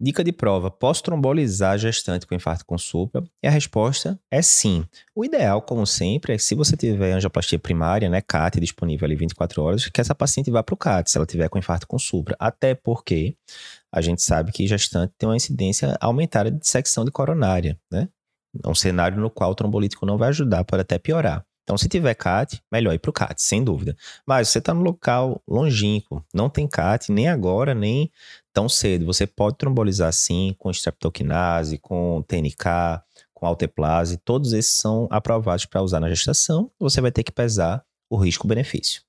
Dica de prova: posso trombolizar gestante com infarto com supra? E a resposta é sim. O ideal, como sempre, é que se você tiver angioplastia primária, né, CAT disponível ali 24 horas, que essa paciente vá para o CAT, se ela tiver com infarto com supra. Até porque a gente sabe que gestante tem uma incidência aumentada de dissecção de coronária, né? É um cenário no qual o trombolítico não vai ajudar, pode até piorar. Então, se tiver CAT, melhor ir para o CAT, sem dúvida. Mas você está no local longínquo, não tem CAT nem agora, nem tão cedo. Você pode trombolizar sim com streptokinase, com TNK, com alteplase. Todos esses são aprovados para usar na gestação. Você vai ter que pesar o risco-benefício.